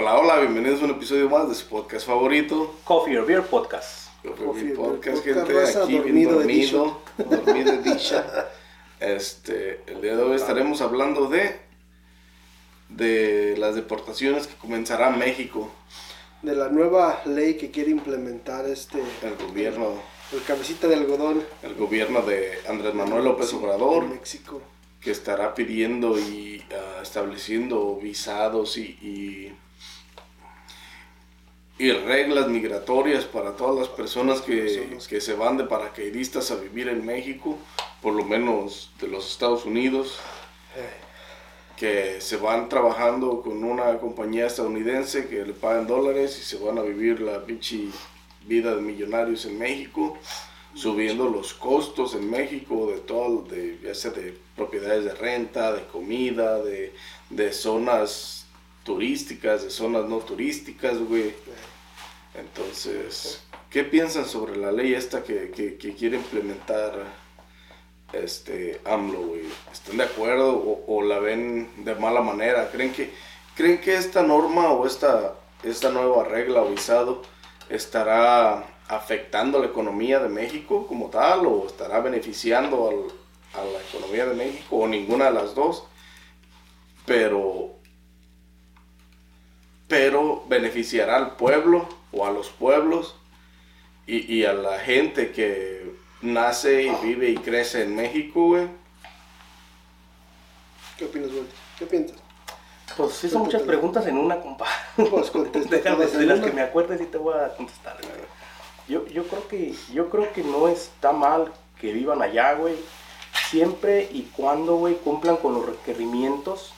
Hola, hola, bienvenidos a un episodio más de su podcast favorito. Coffee or Beer Podcast. Coffee Coffee Beer Podcast, Beer gente, Podcast, aquí bien dormido dormido, dormido edition. Este, el día de hoy estaremos hablando de de las deportaciones que comenzará México, de la nueva ley que quiere implementar este el gobierno, el cabecita de algodón el gobierno de Andrés Manuel López Obrador, en México. que estará pidiendo y ah, estableciendo visados y, y, y reglas migratorias para todas las personas que, que se van de paracaidistas a vivir en México, por lo menos de los Estados Unidos, que se van trabajando con una compañía estadounidense que le pagan dólares y se van a vivir la pinche vida de millonarios en México subiendo los costos en México de todo, de, ya sea de propiedades de renta, de comida, de, de zonas turísticas, de zonas no turísticas, güey. Entonces, ¿qué piensan sobre la ley esta que, que, que quiere implementar este AMLO, güey? ¿Están de acuerdo o, o la ven de mala manera? ¿Creen que, ¿creen que esta norma o esta, esta nueva regla o visado estará afectando la economía de México como tal o estará beneficiando al- a la economía de México o ninguna de las dos? Pero pero beneficiará al pueblo o a los pueblos y, y a la gente que nace y vive y crece en México, güey. ¿Qué opinas, Walter? ¿Qué piensas? Pues sí son muchas preguntas en una, compa. Pues Déjame, de las que me acuerdes y te voy a contestar. güey. Yo, yo creo que yo creo que no está mal que vivan allá, güey. Siempre y cuando, güey, cumplan con los requerimientos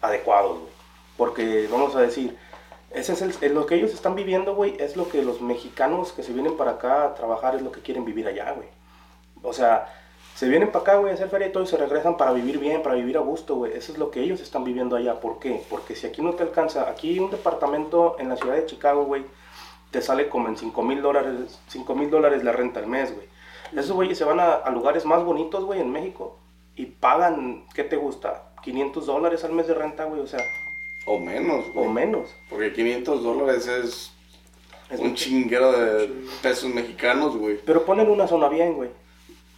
adecuados, güey. Porque, vamos a decir, ese es lo que ellos están viviendo, güey, es lo que los mexicanos que se vienen para acá a trabajar es lo que quieren vivir allá, güey. O sea, se vienen para acá, güey, a hacer feria y todo y se regresan para vivir bien, para vivir a gusto, güey. Eso es lo que ellos están viviendo allá. ¿Por qué? Porque si aquí no te alcanza, aquí un departamento en la ciudad de Chicago, güey, te sale como en 5 mil dólares, 5 mil dólares la renta al mes, güey. Esos güeyes se van a lugares más bonitos, güey, en México y pagan, ¿qué te gusta? 500 dólares al mes de renta, güey, o sea, O menos, o güey. menos. Porque 500 dólares es, Es un chinguero de pesos mexicanos, güey. Pero ponen una zona bien, güey.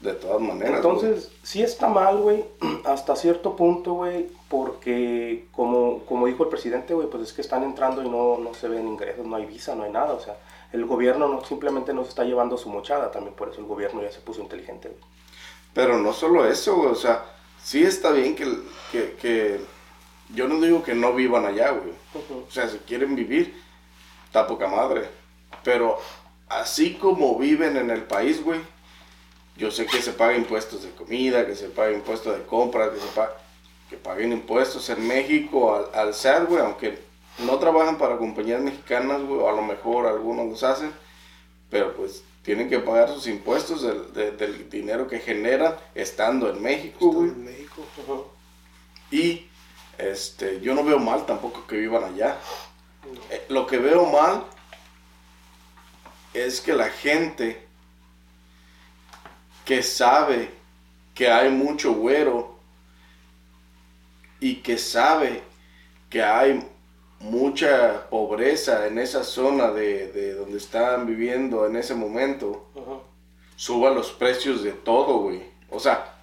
De todas maneras. Entonces, sí está mal, güey, hasta cierto punto, güey, porque como, como dijo el presidente, güey, pues es que están entrando y no, no se ven ingresos, no hay visa, no hay nada, o sea, el gobierno no, simplemente nos está llevando su mochada, también por eso el gobierno ya se puso inteligente, güey. güey. Pero no solo eso, güey. O sea, sí está bien que, que, que... Yo no digo que no vivan allá, güey. O sea, si quieren vivir, está poca madre. Pero así como viven en el país, güey, yo sé que se pagan impuestos de comida, que se paguen impuestos de compra, que se pa- que paguen impuestos en México al, al SAT, güey, aunque no trabajan para compañías mexicanas, güey, o a lo mejor algunos los hacen, pero pues tienen que pagar sus impuestos del, de- del dinero que generan estando en México, güey. en México. Y este, yo no veo mal tampoco que vivan allá. Eh, lo que veo mal es que la gente que sabe que hay mucho güero y que sabe que hay mucha pobreza en esa zona de, de donde están viviendo en ese momento, suba los precios de todo, güey. O sea,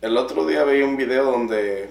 el otro día veía un video donde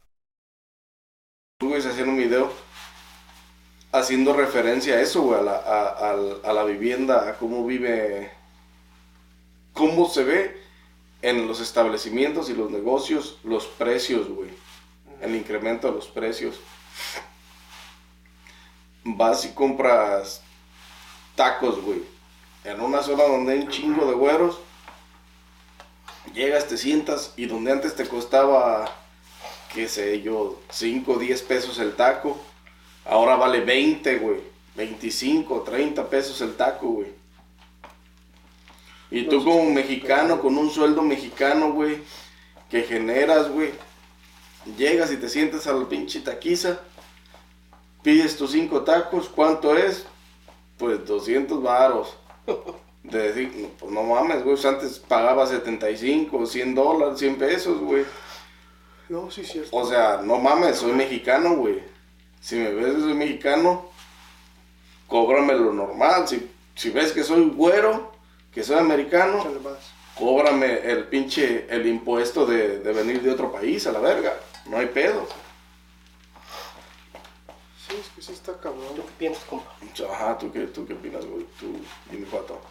Güeyes hacían un video haciendo referencia a eso, güey, a la, a la vivienda, a cómo vive, cómo se ve en los establecimientos y los negocios los precios, güey, el incremento de los precios. Vas y compras tacos, güey, en una zona donde hay un chingo de güeros, llegas, te sientas y donde antes te costaba qué sé yo, 5 o 10 pesos el taco. Ahora vale 20, güey. 25, 30 pesos el taco, güey. Y tú como mexicano, con un sueldo mexicano, güey, que generas, güey, llegas y te sientes a la pinche taquiza, pides tus cinco tacos, ¿cuánto es? Pues 200 varos. De decir, pues no mames, güey, pues antes pagaba 75, 100 dólares, 100 pesos, güey. No, sí, cierto. O sea, no mames, soy mexicano, güey. Si me ves que soy mexicano, cóbrame lo normal. Si, si ves que soy güero, que soy americano, cóbrame el pinche, el impuesto de, de venir de otro país a la verga. No hay pedo. Sí, es que sí está cabrón. ¿Tú qué piensas, compa? Ajá, ¿tú qué, tú qué opinas, güey? Tú, dime cuatro.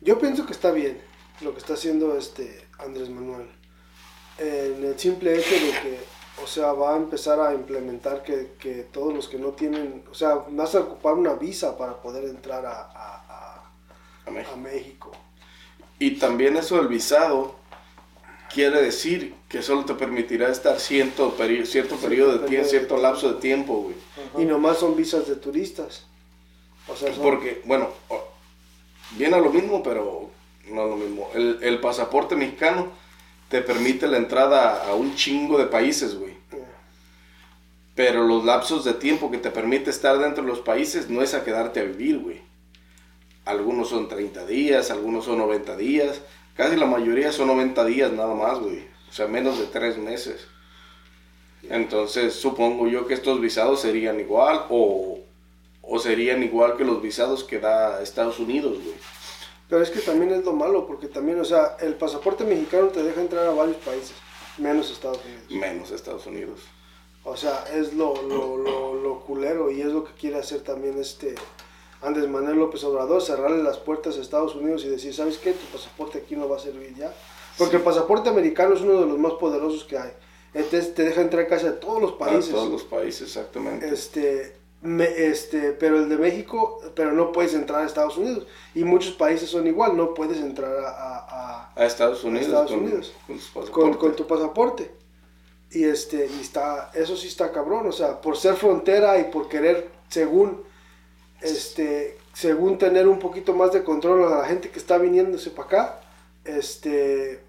Yo pienso que está bien lo que está haciendo este Andrés Manuel. En el simple hecho de que, o sea, va a empezar a implementar que, que todos los que no tienen, o sea, vas a ocupar una visa para poder entrar a, a- a- México. a México. Y también eso del visado quiere decir que solo te permitirá estar cierto, peri- cierto periodo de tiempo, periodo cierto lapso de tiempo, güey. Y nomás son visas de turistas. O sea, son- Porque, bueno, viene a lo mismo, pero no es lo mismo. El, el pasaporte mexicano te permite la entrada a un chingo de países, güey. Pero los lapsos de tiempo que te permite estar dentro de los países no es a quedarte a vivir, güey. Algunos son 30 días, algunos son 90 días. Casi la mayoría son 90 días nada más, güey. O sea, menos de 3 meses. Entonces, supongo yo que estos visados serían igual o, o serían igual que los visados que da Estados Unidos, güey. Pero es que también es lo malo, porque también, o sea, el pasaporte mexicano te deja entrar a varios países, menos Estados Unidos. Menos Estados Unidos. O sea, es lo, lo, lo, lo culero y es lo que quiere hacer también este Andrés Manuel López Obrador, cerrarle las puertas a Estados Unidos y decir, ¿sabes qué? Tu pasaporte aquí no va a servir ya. Porque el pasaporte americano es uno de los más poderosos que hay. Entonces te deja entrar casi a todos los países. todos los países, exactamente. Este, me- este, pero el de México, pero no puedes entrar a Estados Unidos. Y muchos países son igual, no puedes entrar a- a- a, A Estados Unidos. Estados con, Unidos. con sus con, pasaportes. con tu pasaporte. Y este, y está, eso sí está cabrón, o sea, por ser frontera y por querer, según, este, según tener un poquito más de control a la gente que está viniéndose para acá, este,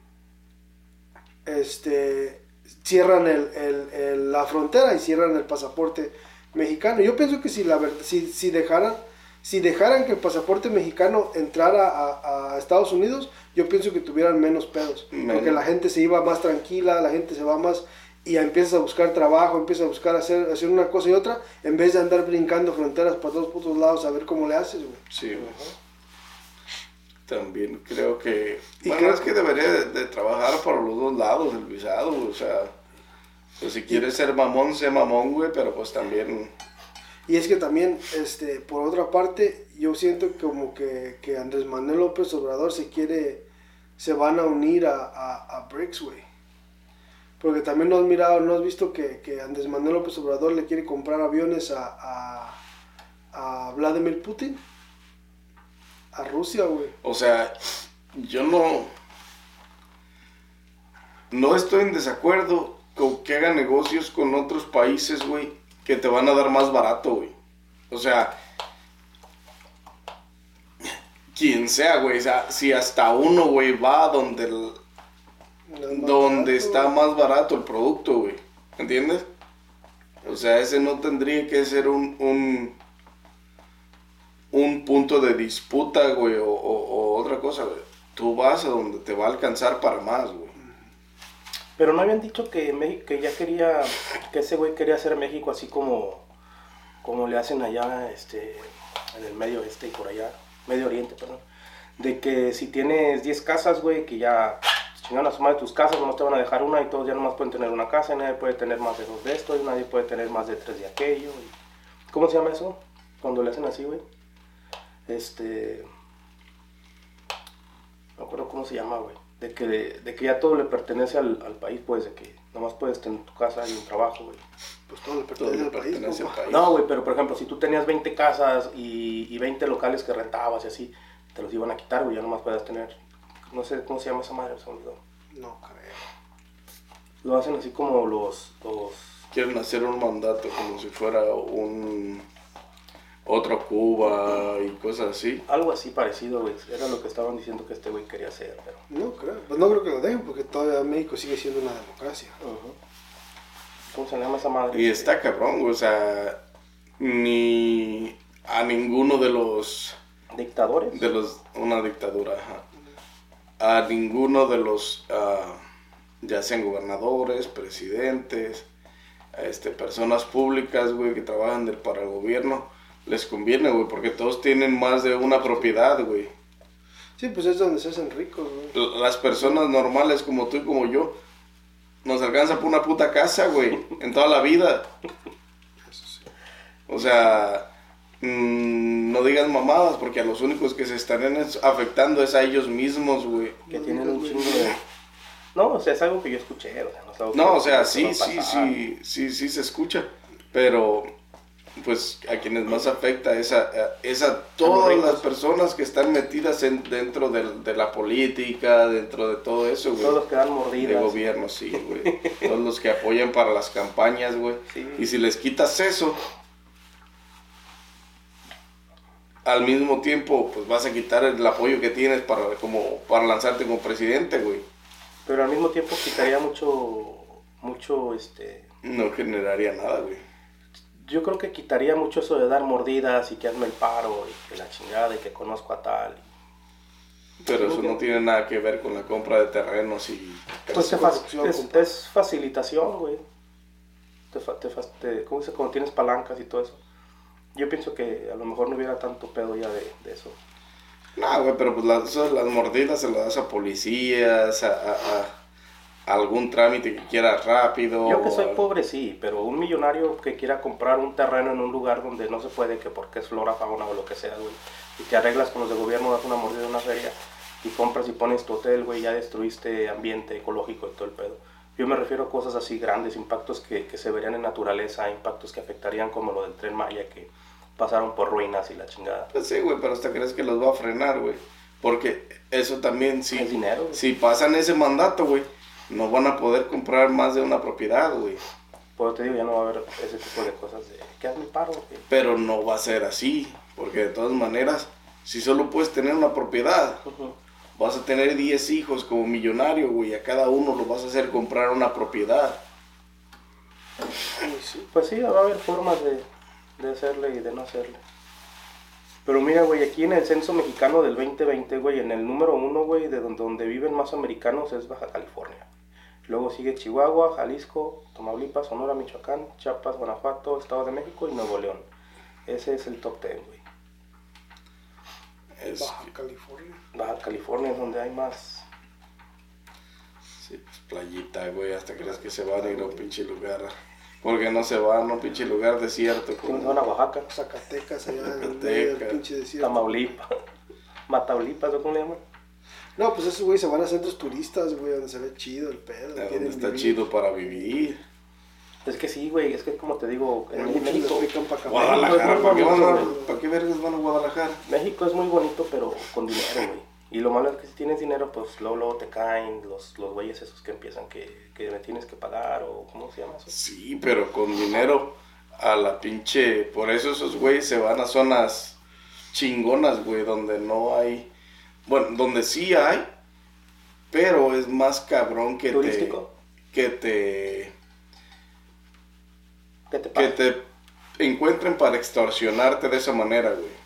este, cierran el, el- el- la frontera y cierran el pasaporte mexicano. Yo pienso que si la si, si dejaran, si dejaran que el pasaporte mexicano entrara a, a Estados Unidos, yo pienso que tuvieran menos pedos. Menos. Porque la gente se iba más tranquila, la gente se va más y empiezas a buscar trabajo, empiezas a buscar hacer, hacer una cosa y otra, en vez de andar brincando fronteras para todos putos lados a ver cómo le haces, güey. Sí, güey. También creo que. Y bueno, creo- es que debería de, de trabajar por los dos lados el visado, O sea, pues si quieres ser mamón, sé mamón, güey, pero pues también. Y es que también, este, por otra parte, yo siento como que, que Andrés Manuel López Obrador se quiere, se van a unir a, a, a BRICS, güey. Porque también no has mirado, no has visto que, que Andrés Manuel López Obrador le quiere comprar aviones a, a, a Vladimir Putin. A Rusia, güey. O sea, yo no. No estoy en desacuerdo que hagan negocios con otros países, güey, que te van a dar más barato, güey. O sea, quien sea, güey. O sea, si hasta uno, güey, va donde, el- donde está más barato el producto, güey. ¿Entiendes? O sea, ese no tendría que ser un, un, un punto de disputa, güey, o, o- o otra cosa, güey. Tú vas a donde te va a alcanzar para más, güey. Pero no habían dicho que que ya quería, que ese güey quería hacer México así como, como le hacen allá, este, en el Medio Oeste y por allá, Medio Oriente, perdón. De que si tienes 10 casas, güey, que ya chingan a sumar de tus casas, nomás te van a dejar una y todos ya nomás pueden tener una casa, y nadie puede tener más de dos de esto, y nadie puede tener más de tres de aquello. ¿Cómo se llama eso? Cuando le hacen así, güey. Este. No acuerdo cómo se llama, güey. De que, de que ya todo le pertenece al, al país, pues, de que nomás puedes tener tu casa y un trabajo, güey. Pues todo le pertenece al país, pertenece al compa. país. No, güey, pero por ejemplo, si tú tenías 20 casas y, y 20 locales que rentabas y así, te los iban a quitar, güey, ya nomás puedes tener. No sé cómo se llama esa madre, se olvidó. No creo. Lo hacen así como los, los quieren hacer un mandato como si fuera un otro Cuba y cosas así. Algo así parecido, güey. Era lo que estaban diciendo que este güey quería hacer, pero... No creo. Pues no creo que lo dejen porque todavía México sigue siendo una democracia. Ujú. ¿Cómo se llama esa madre? Y está cabrón, güey, o sea, ni a ninguno de los ¿Dictadores? de los una dictadura, ajá. A ninguno de los ah, ya sean gobernadores, presidentes, este personas públicas, güey, que trabajan del, para el gobierno, les conviene, güey, porque todos tienen más de una propiedad, güey. Sí, pues es donde se hacen ricos, güey. Las personas normales como tú y como yo nos alcanza por una puta casa, güey, en toda la vida. O sea, mm, no digas mamadas, porque a los únicos que se estarían es- afectando es a ellos mismos, güey. Que tienen un chingo de... No, o sea, es algo que yo escuché, o sea, no es algo No, que- o sea, sí, sí, sí, sí, sí se escucha, pero pues a quienes más afecta es a, es a todas las personas que están metidas en- dentro del- de la política, dentro de todo eso, güey. Todos los que dan De mordidas. gobierno, sí, güey. Todos los que apoyan para las campañas, güey. Sí. Y si les quitas eso, al mismo tiempo, pues vas a quitar el apoyo que tienes para, como, para lanzarte como presidente, güey. Pero al mismo tiempo quitaría mucho, mucho, este... No generaría nada, güey. Yo creo que quitaría mucho eso de dar mordidas y que hazme el paro y que la chingada y que conozco a tal. Pero eso no tiene nada que ver con la compra de terrenos y... Pues es, facilitación, güey. Te, fa- te, fa- te- ¿Cómo dice? Cuando tienes palancas y todo eso. Yo pienso que a lo mejor no hubiera tanto pedo ya de, de eso. No, güey, pero pues las, las mordidas se las das a policías, a, a- a algún trámite que quieras rápido. Yo que soy pobre, sí, pero un millonario que quiera comprar un terreno en un lugar donde no se puede, que porque es flora, fauna o lo que sea, güey, y te arreglas con los de gobierno, das una mordida una feria y compras y pones tu hotel, güey, ya destruiste ambiente ecológico y todo el pedo. Yo me refiero a cosas así grandes, impactos que, que se verían en naturaleza, impactos que afectarían como lo del tren Maya, que pasaron por ruinas y la chingada. Pues sí, güey, pero hasta crees que los va a frenar, güey. Porque eso también, sí. Es dinero, güey. Si pasan ese mandato, güey, no van a poder comprar más de una propiedad, güey. Pues te digo, ya no va a haber ese tipo de cosas de, ¿qué hazme paro? güey?". Pero no va a ser así. Porque de todas maneras, si solo puedes tener una propiedad, vas a tener 10 hijos como millonario, güey. A cada uno lo vas a hacer comprar una propiedad. Pues sí, va a haber formas de, de hacerle y de no hacerle. Pero mira, güey, aquí en el censo mexicano del 2020, güey, en el número uno, güey, de donde, donde viven más americanos es Baja California. Luego sigue Chihuahua, Jalisco, Tamaulipas, Sonora, Michoacán, Chiapas, Guanajuato, Estado de México y Nuevo León. Ese es el top 10, güey. Es, Baja California. Baja California es donde hay más. sí, pues playita, güey. Hasta crees que se van a ir a un pinche lugar. Porque no se van a un pinche lugar desierto. ¿Cómo se van a Como... Oaxaca? Zacatecas allá en el Zacatecas. pinche desierto. Tamaulipas. Mataulipas, ¿o ¿cómo le llaman? No, pues esos güey se van a centros turistas, güey, donde se ve chido el pedo. donde está vivir. chido para vivir. Es que sí, güey, es que como te digo, en México. Guadalajara, ¿para qué, van a- bonito, ¿para qué vergas van a Guadalajara? México es muy bonito, pero con dinero, güey. Y lo malo es que si tienes dinero, pues luego, luego te caen los, los güeyes esos que empiezan que, que me tienes que pagar o ¿cómo se llama eso? Sí, pero con dinero a la pinche. Por eso esos güeyes se van a zonas chingonas, güey, donde no hay. Bueno, donde sí hay, pero es más cabrón que ¿Turístico? te. Que te. ¿Qué te Que te encuentren para extorsionarte de esa manera, güey.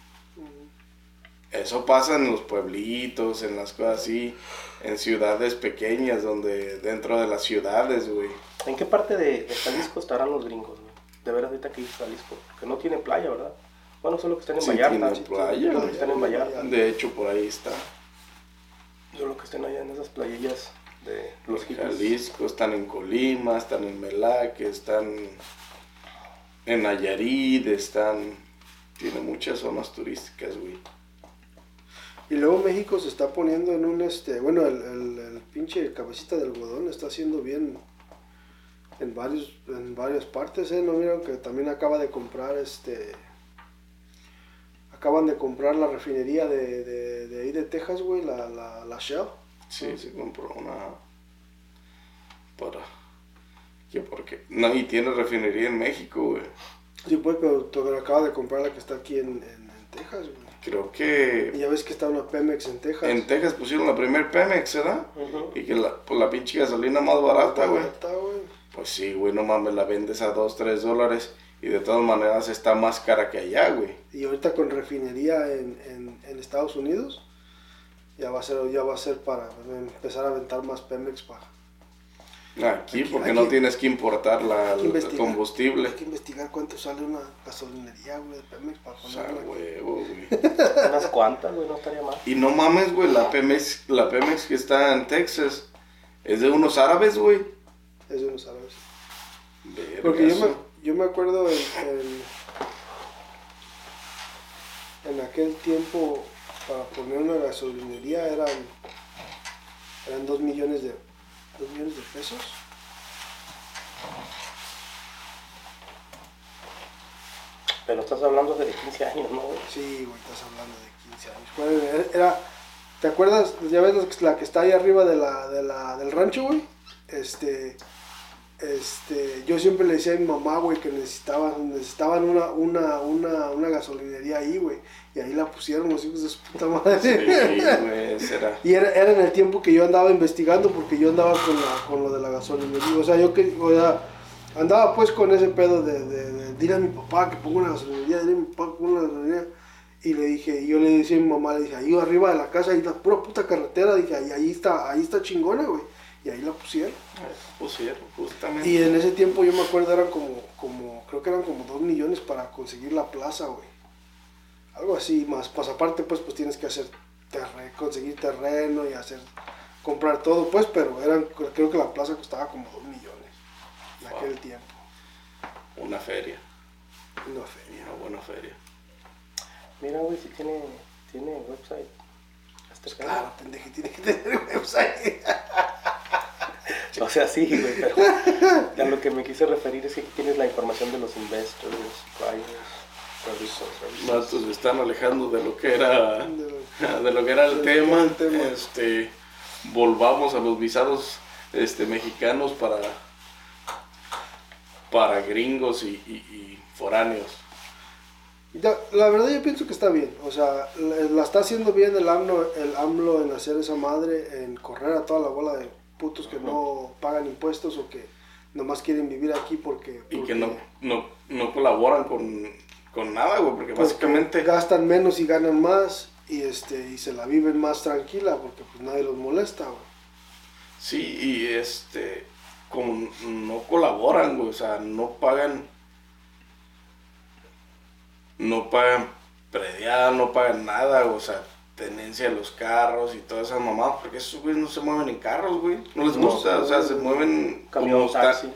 Eso pasa en los pueblitos, en las cosas así, en ciudades pequeñas, donde dentro de las ciudades, güey. ¿En qué parte de, de Jalisco estarán los gringos, güey? De veras ahorita que Jalisco, que no tiene playa, ¿verdad? Bueno, solo que están en Sí Vallarta. playa, que están en Vallarta. De hecho, por ahí está. Solo que estén allá en esas playillas de los. Jalisco, están en Colima, están en Melaque, están en Nayarit, están... Tiene muchas zonas turísticas, güey. Y luego México se está poniendo en un, este, bueno, el, el, el pinche cabecita de algodón está haciendo bien en varios, en varias partes, ¿eh? ¿No vieron que también acaba de comprar, este, acaban de comprar la refinería de, de, de ahí de Texas, güey, la, la, la Shell? Sí, se compró una para Que porque, no, y tiene refinería en México, güey. Sí, pues, pero acaba de comprar la que está aquí en, en, en Texas, güey. Creo Y que ya ves que está una Pemex en Texas. en Texas pusieron la primer Pemex, ¿verdad? Y que la, pues la pinche gasolina más barata, güey. Barata, güey. Pues sí, güey, no mames, la vendes a 2, 3 dólares. Y de todas maneras está más cara que allá, güey. Y ahorita con refinería en, en, en Estados Unidos, ya va a ser, ya va a ser para empezar a aventar más Pemex para. Aquí, Aquí- porque aquí- no tienes que importar la, el combustible. Hay que investigar cuánto sale una gasolinería, güey, de Pemex para O sea, ponerla. aquí. huevo, güey. Unas cuantas, güey, no estaría mal. Y no mames, güey, la Pemex, la Pemex que está en Texas es de unos árabes, güey. Eso no sabes. Verga, Porque yo me. Yo me acuerdo en, en, en aquel tiempo para poner una gasolinería eran eran dos millones de dos millones de pesos. Pero estás hablando de 15 años, ¿no? Sí, güey, estás hablando de 15 años. Era, ¿te acuerdas? Ya ves la que está ahí arriba de la, de la, del rancho, güey. Este, este, yo siempre le decía a mi mamá, güey, que necesitaban, necesitaban una, una, una, una gasolinería ahí, güey. Y ahí la pusieron los hijos de su puta madre. Sí, güey, será. Y era, era en el tiempo que yo andaba investigando porque yo andaba con, la, con lo de la gasolinería. O sea, yo que, o sea, andaba pues con ese pedo de, de, a mi papá que ponga una gasolinería, dile a mi papá que ponga una gasolinería. Y le dije, y yo le decía a mi mamá, le dije, ahí arriba de la casa, ahí la pura puta carretera, dije, ahí, ahí está, ahí está chingona, güey. Y ahí la pusieron. Pusieron, justamente. Y en ese tiempo yo me acuerdo eran como, como, creo que eran como dos millones para conseguir la plaza, güey. Algo así, más, pues aparte pues, pues tienes que hacer, terre- conseguir terreno y hacer, comprar todo, pues, pero eran, creo que la plaza costaba como dos millones en Wow. aquel tiempo. Una feria, Una feria. una buena feria. Mira, güey, si tiene, tiene website. Este pedo. Claro, pendejo, tiene que tener website. O sea, sí, güey, pero a lo que me quise referir es que aquí tienes la información de los investors, buyers, producers, Vatos se están alejando de lo que era De lo que era el tema. el tema. Este volvamos a los visados este mexicanos para para gringos y, y- y foráneos. La verdad yo pienso que está bien, o sea, la, la está haciendo bien el AMLO, el AMLO en hacer esa madre, en correr a toda la bola de putos que no pagan impuestos o que nomás quieren vivir aquí porque... Y que no, no, no colaboran con, con nada, güey, porque porque básicamente... gastan menos y ganan más y este y se la viven más tranquila porque pues nadie los molesta, güey. Sí, y este, como no colaboran, güey, o sea, no pagan, no pagan predial, no pagan nada, güey, o sea, tenencia de los carros y todas esas mamadas, porque esos güeyes no se mueven en carros, güey, no les No, gusta, o sea, se mueven como camión, están, taxi.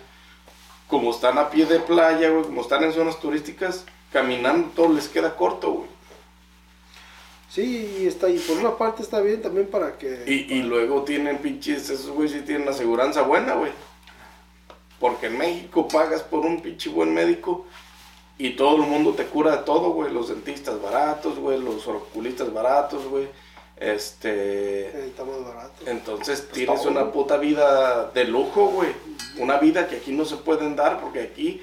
como están a pie de playa, güey, como están en zonas turísticas, caminando todo les queda corto, güey. Sí, y está y por una parte está bien también para que Y, y luego tienen pinches, esos güeyes sí tienen aseguranza buena, güey. Porque en México pagas por un pinche buen médico y todo el mundo te cura de todo, güey. Los dentistas baratos, güey. Los oculistas baratos, güey. Este. eh, está más barato. Entonces Pues tienes todo, una güey. puta vida de lujo, güey. Una vida que aquí no se pueden dar porque aquí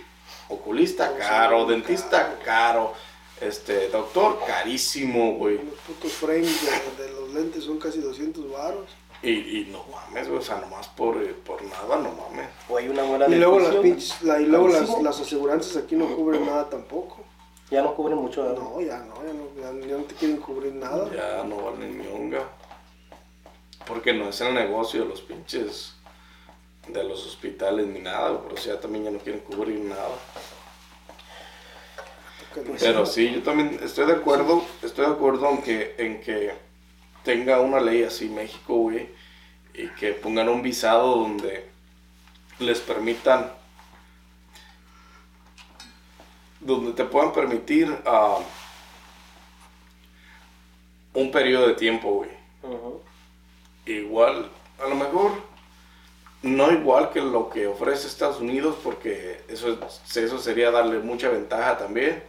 oculista Todo caro, dentista caro. caro, este, doctor carísimo, güey. Los putos frames de, de los lentes son casi 200 varos. Y, y no mames, güey, o sea, nomás por, eh, por nada, no mames. O hay una muela Y luego las pinches, la- y luego las, las aseguranzas aquí no cubren nada tampoco. Ya no cubren mucho. ¿verdad? No, ya no, ya no, ya, ya no te quieren cubrir nada. Ya no valen ni onga. Porque no es el negocio de los pinches, de los hospitales ni nada, pero o sea, también ya no quieren cubrir nada. No- Pero sí, yo también estoy de acuerdo, estoy de acuerdo en que, en que tenga una ley así México, güey, y que pongan un visado donde les permitan, donde te puedan permitir ah, un periodo de tiempo, güey. Igual, a lo mejor, no igual que lo que ofrece Estados Unidos, porque eso, es- eso sería darle mucha ventaja también.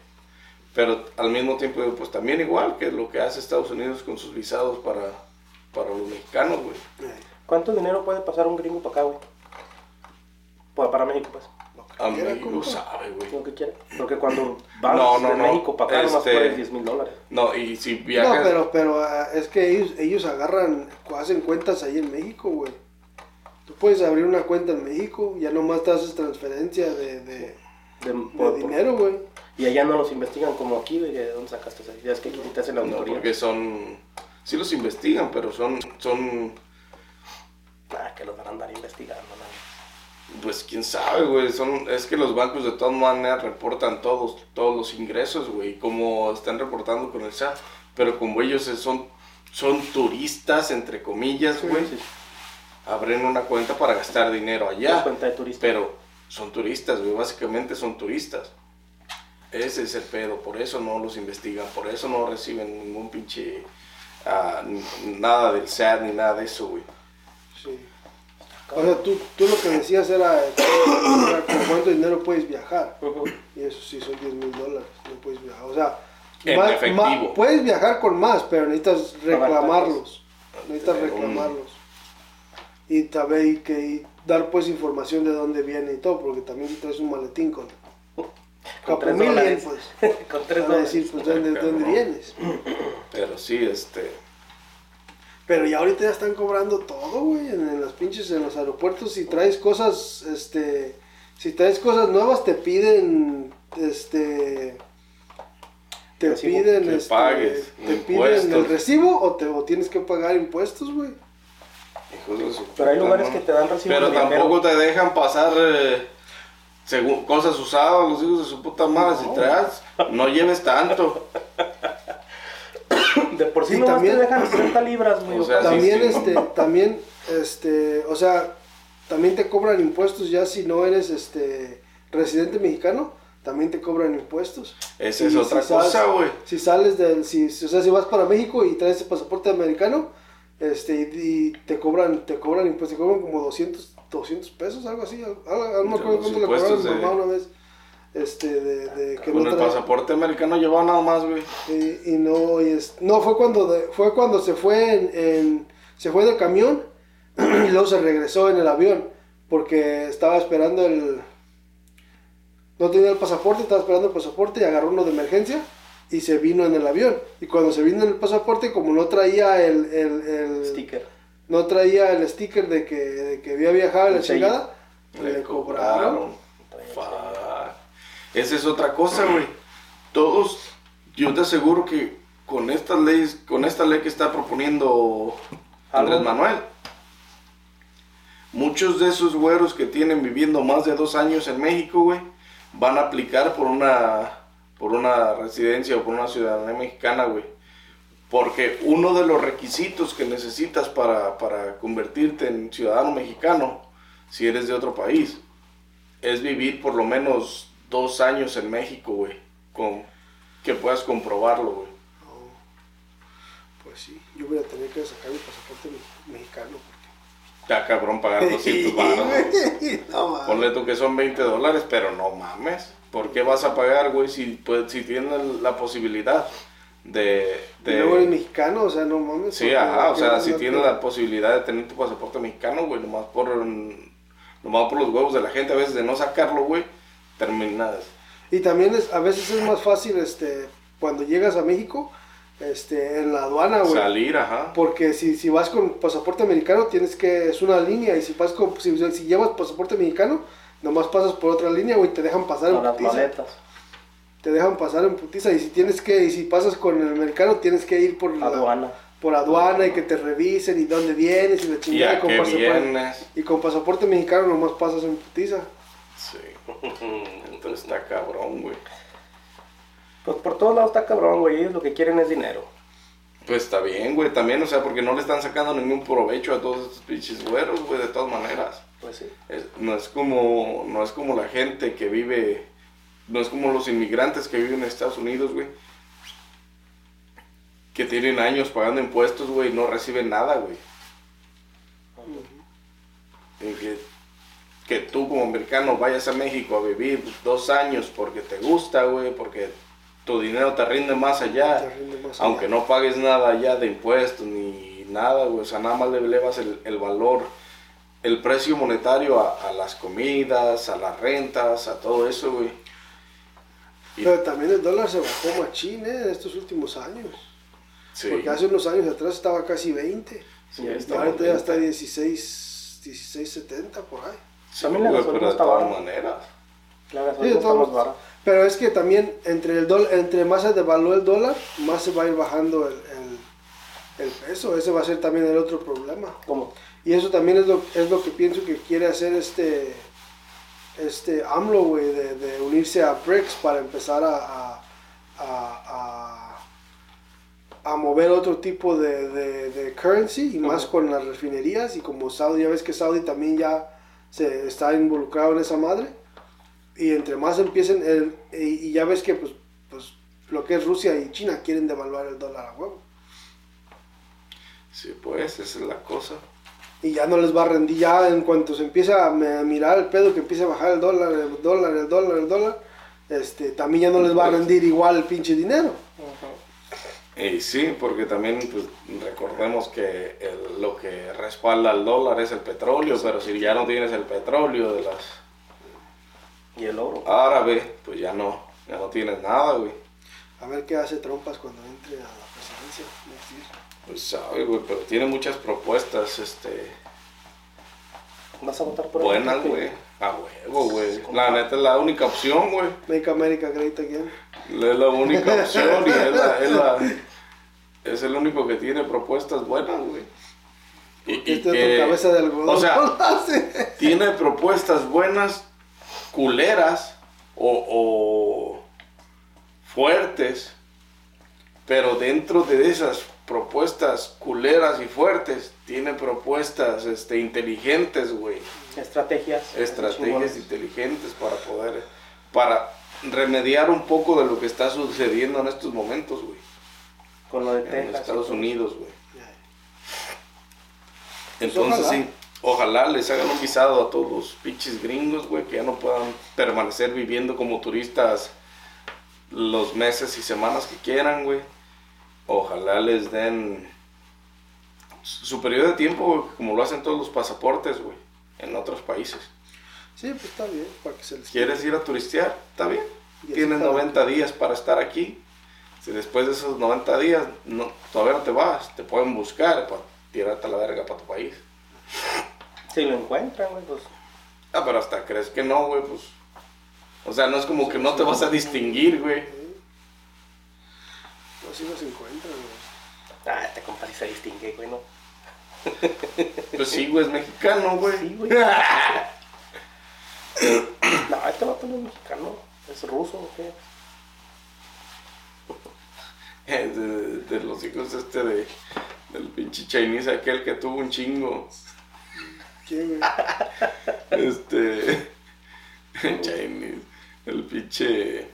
Pero al mismo tiempo, pues también igual que lo que hace Estados Unidos con sus visados para, para los mexicanos, güey. ¿Cuánto dinero puede pasar un gringo para acá, güey? Para, para México, pues. Amigo, sabe, güey. Lo que quiera. Porque cuando vas No, no, de no. México para acá, nomás Este- puedes 10 mil dólares. No, y si viajas... No, pero, pero ah, es que ellos, ellos agarran, hacen cuentas ahí en México, güey. Tú puedes abrir una cuenta en México, ya nomás te haces transferencia de, de, De- de por- por- dinero, güey. Y allá no los investigan como aquí, güey. ¿De dónde sacaste eso? Ya es que aquí te hacen la No, auditoría. porque son... Sí los investigan, pero son... son Ah, que los van a andar investigando, ¿no? Pues quién sabe, güey. Son, es que los bancos de todas maneras reportan todos, todos los ingresos, güey. Como están reportando con el SAT. Pero como ellos son, son turistas, entre comillas, güey. Sí, sí. Abren una cuenta para gastar dinero Una allá. cuenta de turista. Pero son turistas, güey. Básicamente son turistas. Ese es el pedo. Por eso no los investigan. Por eso no reciben ningún pinche... n- nada del SAT ni nada de eso, güey. Sí. O sea, tú, tú lo que decías era, eh, era con cuánto dinero puedes viajar. Y eso sí son 10 mil dólares, no puedes viajar. O sea, En más- efectivo. más- puedes viajar con más, pero necesitas reclamarlos. Necesitas reclamarlos. Y también que y dar pues información de dónde viene y todo, porque también traes un maletín con Con tres dólares. pues. Con tres Van a dólares. decir, pues, ¿dónde, dónde vienes? Pero sí, este... Pero ya ahorita ya están cobrando todo, güey, en, en las pinches, en los aeropuertos. Si traes cosas, este, si traes cosas nuevas, te piden, este, te Recibo. piden, Que este, pagues te piden el recibo o te o tienes que pagar impuestos, güey. Pero hay lugares que te dan recibo Pero de tampoco te dejan pasar eh, según, cosas usadas, los hijos de su puta madre. Si traes, no lleves tanto. De por sí no también- te dejan 60 libras, güey. O sea, sí, También, sí. este, también, este, o sea, también te cobran impuestos ya si no eres, este, residente mexicano, también te cobran impuestos. Esa Y es otra si sales- cosa, güey. Si sales del, si, si- o sea, si vas para México y traes el pasaporte americano, este, y, y te cobran, te cobran impuestos, te cobran como 200, 200 pesos, algo así, algo, algo- no me De acuerdo cuánto le cobraron a mi de- mamá una vez, este, de, de que Con no el trae- pasaporte americano llevaba nada más, güey. y, y no, y es, no, fue cuando, de- fue cuando se fue en, en- se fue del camión y luego se regresó en el avión porque estaba esperando el, no tenía el pasaporte, estaba esperando el pasaporte y agarró uno de emergencia y se vino en el avión. Y cuando se vino en el pasaporte, como no traía el, el, el- Sticker. No traía el sticker de que, de que había viajado a la chingada, le cobraron. Esa es otra cosa, güey. Todos, yo te aseguro que con estas leyes, con esta ley que está proponiendo Andrés. Manuel, muchos de esos güeros que tienen viviendo más de dos años en México, güey, van a aplicar por una, por una residencia o por una ciudadanía mexicana, güey. Porque uno de los requisitos que necesitas para, para convertirte en ciudadano mexicano, si eres de otro país, es vivir por lo menos dos años en México, güey. Con, que puedas comprobarlo, güey. No, pues sí, yo voy a tener que sacar mi pasaporte me- mexicano. Está cabrón pagar 200 baros. porque- no, mames. Ponle tú que son 20 dólares, pero no mames. ¿Por qué vas a pagar, güey, si, pues, si tienes la posibilidad de... Y de- luego eres mexicano, o sea, no mames. Sí, ajá, o sea, si tienes la posibilidad de tener tu pasaporte mexicano, güey, nomás por, nomás por los huevos de la gente, a veces de no sacarlo, güey, terminas... Y también es, a veces es más fácil, este, cuando llegas a México, este, en la aduana, güey. Salir, ajá. Porque si, si vas con pasaporte americano, tienes que, es una línea, y si vas con, si, si llevas pasaporte mexicano, nomás pasas por otra línea, güey, te dejan pasar en Con las maletas. Te dejan pasar en putiza, y si tienes que, y si pasas con el americano, tienes que ir por la- Aduana. por aduana y que te revisen y dónde vienes y la Y chingada. a con qué pasaporte-. Y con pasaporte mexicano nomás pasas en putiza. Sí. Entonces está cabrón, güey. Pues por todos lados está cabrón, güey. Ellos lo que quieren es dinero. Pues está bien, güey, también, o sea, porque no le están sacando ningún provecho a todos estos pinches güeros, güey, de todas maneras. Pues sí. Es- no es como no es como la gente que vive no es como los inmigrantes que viven en Estados Unidos, güey. Que tienen años pagando impuestos, güey, y no reciben nada, güey. Que, que tú como americano vayas a México a vivir dos años porque te gusta, güey, porque tu dinero te rinde más allá. Te rinde más aunque allá. no pagues nada allá de impuestos ni nada, güey. O sea, nada más le elevas el, el valor el precio monetario a, a las comidas, a las rentas, a todo eso, güey. Y- Pero también el dólar se bajó machín, ¿eh? En estos últimos años. Sí. Porque hace unos años atrás estaba casi 20. Sí, Y ahorita ya está 16, 16.70 por ahí. Sí, También la gasolina pero de todas maneras. La Sí, gasolina de está más barata. Pero es que también entre el dol- entre más se devalúa el dólar, más se va a ir bajando el, el, el peso. Ese va a ser también el otro problema. ¿Cómo? Y eso también es lo, es lo que pienso que quiere hacer este este AMLO, güey, de, de unirse a BRICS para empezar a, a, a, a- a mover otro tipo de, de, de currency y más con las refinerías y como Saudi, ya ves que Saudi también ya se está involucrado en esa madre y entre más empiecen el, y, y ya ves que pues, pues lo que es Rusia y China quieren devaluar el dólar a huevo Sí, pues, esa es la cosa. Y ya no les va a rendir ya en cuanto se empieza a mirar el pedo que empieza a bajar el dólar el dólar el dólar el dólar este también ya no les va a rendir igual el pinche dinero Y sí, porque también pues, recordemos que el- lo que respalda al dólar es el petróleo, pero si ya no tienes el petróleo de las Y el oro. árabes, pues ya no, ya no tienes nada, güey. a ver qué hace Trumpas cuando entre a la presidencia. Pues sabe, güey, pero tiene muchas propuestas, este, ¿Vas a votar por buenas, güey. A huevo, güey. La neta es la única opción, güey. Make America Great Again Es la única opción y es, la- es la- es el único que tiene propuestas buenas, güey. Y, y este que- cabeza de algodón o sea, hace. tiene propuestas buenas, culeras o, o fuertes, pero dentro de esas propuestas culeras y fuertes, tiene propuestas este, inteligentes, güey. Estrategias. Estrategias inteligentes para poder, para remediar un poco de lo que está sucediendo en estos momentos, güey. Con lo de En Texas. Estados y todo. Unidos, güey. Pues Entonces ojalá. sí, ojalá les hagan un visado a todos los pinches gringos, güey, que ya no puedan permanecer viviendo como turistas los meses y semanas que quieran, güey. Ojalá les den su periodo de tiempo, como lo hacen todos los pasaportes, güey, en otros países. sí pues está bien para que se les ¿Quieres ir a turistear? Está bien. Tienes está. 90 días para estar aquí. Si después de esos 90 días no, todavía no te vas, te pueden buscar para tirarte a la verga para tu país. Si lo encuentran, güey, pues. Ah, pero hasta crees que no, güey, pues. O sea, no es como que no te vas a distinguir, güey. Así los encuentran güey. Ah, este compa sí se distingue, güey, ¿no? Pues sí, güey, es mexicano, güey. Sí, güey. no, este vato no es mexicano. Es ruso, ¿o qué? de, de los hijos este de del pinche Chinese aquel que tuvo un chingo. ¿Quién, güey? Este. Chinese. El pinche.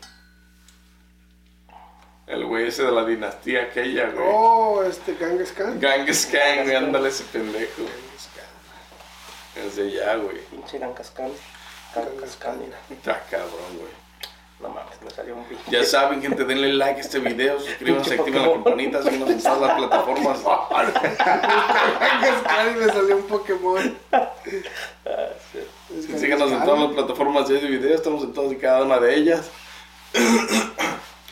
El güey ese de la dinastía aquella, güey. Oh, este Genghis Khan. Genghis Khan, güey, ándale ese pendejo. Genghis Khan. Es de allá, güey. Pinche Gancascan. Gancascan, mira. Está cabrón, güey. No mames, me salió un pinche. Ya saben, gente, denle like a este video, suscríbanse, activen la campanita, síguenos en todas las plataformas. Genghis Khan y me salió un Pokémon. Ah, Genghis Síganos en Khan. todas las plataformas de video, estamos en todas y cada una de ellas.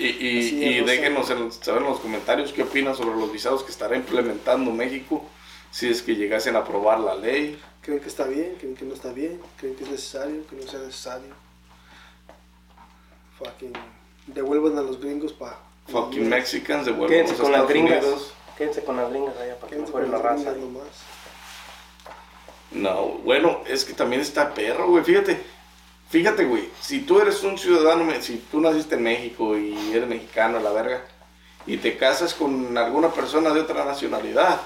Y, y, y no déjenos en- saber en los comentarios qué opinan sobre los visados que estará implementando México, si es que llegasen a aprobar la ley. ¿Creen que está bien? ¿Creen que no está bien? ¿Creen que es necesario? ¿Que no sea necesario? Fucking devuelvan a los gringos para... Fucking Mexicans, devuelvan a Quédense los con las gringas. Unidos. Quédense con las gringas allá para que Quédense con la raza. No, bueno, es que también está perro, güey. Fíjate, fíjate, güey. Si tú eres un ciudadano, si tú naciste en México y eres mexicano, la verga, y te casas con alguna persona de otra nacionalidad,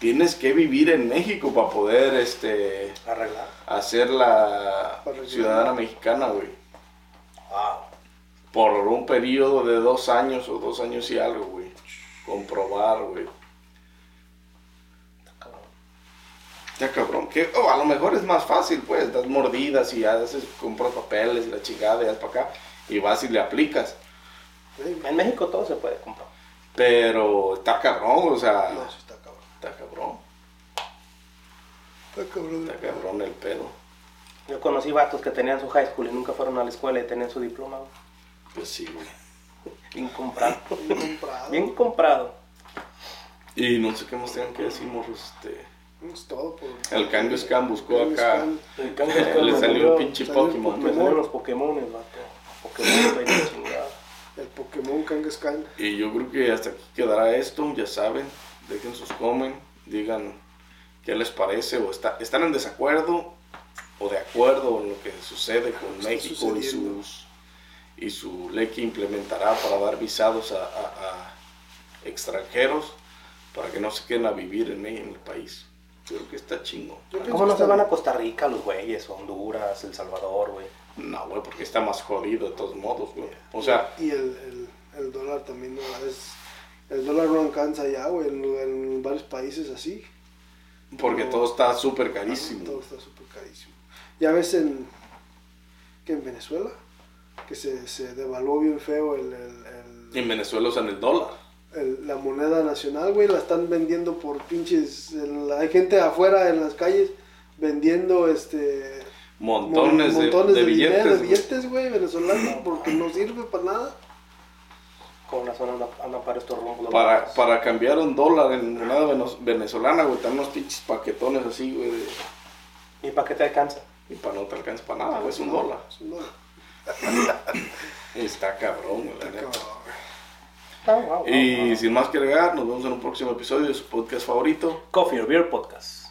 tienes que vivir en México para poder, este, Arreglar. hacer la arreglar. ciudadana mexicana, güey. Wow. Por un periodo de dos años o dos años y algo, güey. Comprobar, güey. Ya cabrón, que oh, a lo mejor es más fácil, pues, das mordidas y haces, compras papeles y la chingada y vas para acá y vas y le aplicas. En México todo se puede comprar. Pero está cabrón, o sea, No, eso está cabrón. está cabrón. Está cabrón. Está cabrón el pedo. Yo conocí vatos que tenían su high school y nunca fueron a la escuela y tenían su diploma, güey. Pues sí, güey. Bien comprado. Bien comprado. Bien comprado. Y no sé qué más tengan que decir, morros. Este, Es todo por... el Kangaskhan buscó Kangaskhan. acá. El Kangaskhan Le salió un pinche salió un Pokémon. Me salieron los vato. Pokémon, güey, la chingada. El Pokémon Kangaskhan. Y yo creo que hasta aquí quedará esto, ya saben. Dejen sus comen, digan qué les parece, o está, están en desacuerdo o de acuerdo en lo que sucede con está México y sus y su ley que implementará para dar visados a, a- a extranjeros para que no se queden a vivir en, en el país. Creo que está chingo. ¿Cómo no se van a. Costa Rica los güeyes? Honduras, El Salvador, güey. No, güey, porque está más jodido de todos modos, güey. O sea, Y el, el, el dólar también no es... El dólar no alcanza ya, güey, en, en varios países así. porque todo está súper Todo carísimo. está súper carísimo. Ya ves en... que en Venezuela, que se, se devaluó bien feo el, el- el- En Venezuela usan el dólar. El- la moneda nacional, güey, la están vendiendo por pinches... el- hay gente afuera en las calles vendiendo este... Montones, mon- de- montones de, billetes. dinero, de billetes, güey, venezolanos, porque no sirve para nada. Con razón andan, andan para estos rumbos. Para, para cambiar un dólar en moneda venezolana, güey, están unos pinches paquetones así, güey. de- ¿Y para qué te alcanza? Y para no te alcanza para nada, güey, es un dólar. Es un dólar. Está cabrón, güey, la neta. cabrón, güey. Ah, wow, wow, Y wow. sin más que agregar, nos vemos en un próximo episodio de su podcast favorito. Coffee or Beer Podcast.